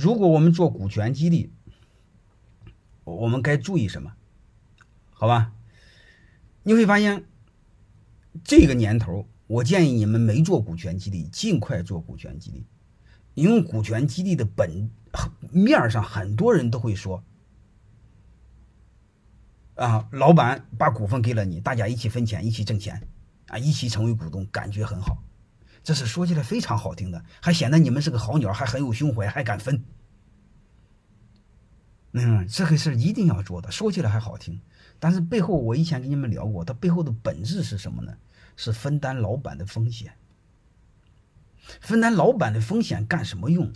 如果我们做股权激励，我们该注意什么？好吧，你会发现这个年头，我建议你们没做股权激励，尽快做股权激励，因为股权激励的本面上很多人都会说。啊，老板把股份给了你，大家一起分钱，一起挣钱，啊，一起成为股东，感觉很好。这是说起来非常好听的，还显得你们是个好鸟，还很有胸怀，还敢分。嗯，这个事一定要做的，说起来还好听，但是背后我以前跟你们聊过，它背后的本质是什么呢？是分担老板的风险。分担老板的风险干什么用？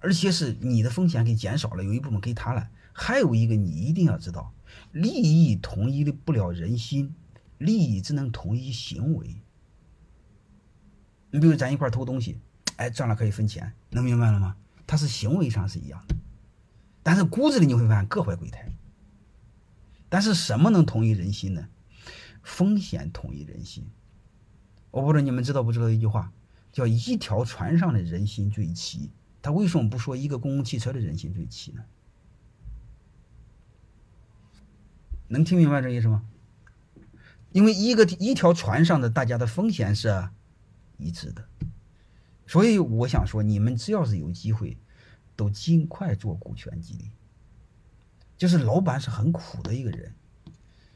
而且是你的风险给减少了，有一部分给他了。还有一个你一定要知道。利益统一的不了人心，利益只能统一行为。你比如咱一块偷东西，哎，赚了可以分钱，能明白了吗？它是行为上是一样的，但是骨子里你会发现各怀鬼胎。但是什么能统一人心呢？风险统一人心。我不知道你们知道不知道一句话，叫一条船上的人心最齐。他为什么不说一个公共汽车的人心最齐呢？能听明白这意思吗？因为一个一条船上的大家的风险是一致的，所以我想说，你们只要是有机会，都尽快做股权激励。就是老板是很苦的一个人，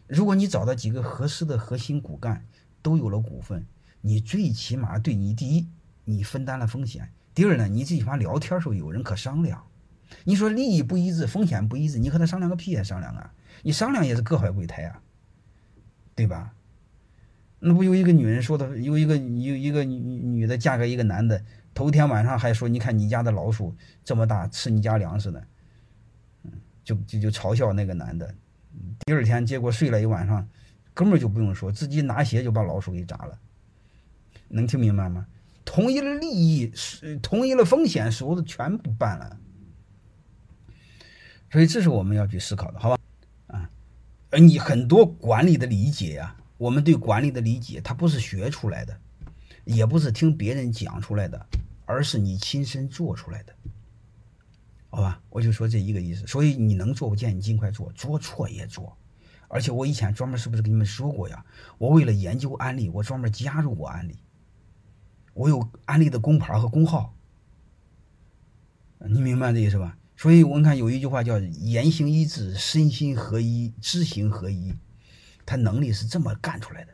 如果你找到几个合适的核心骨干，都有了股份，你最起码对你第一，你分担了风险；第二呢，你最起码聊天时候有人可商量。你说利益不一致，风险不一致，你和他商量个屁呀？商量啊！你商量也是各怀鬼胎啊，对吧？那不有一个女人说的，有一个有一个女女的嫁给一个男的，头天晚上还说，你看你家的老鼠这么大，吃你家粮食呢，就就就嘲笑那个男的。第二天结果睡了一晚上，根本就不用说，自己拿鞋就把老鼠给砸了。能听明白吗？同意了利益，是统一了风险，所有的全部办了。所以这是我们要去思考的，好吧？啊而你很多管理的理解呀，我们对管理的理解，它不是学出来的，也不是听别人讲出来的，而是你亲身做出来的，好吧？我就说这一个意思。所以你能做，我建议你尽快做，做错也做。而且我以前专门是不是跟你们说过呀？我为了研究安利，我专门加入过安利，我有安利的工牌和工号，你明白这意思吧？所以我们看有一句话叫“言行一致，身心合一，知行合一”，他能力是这么干出来的。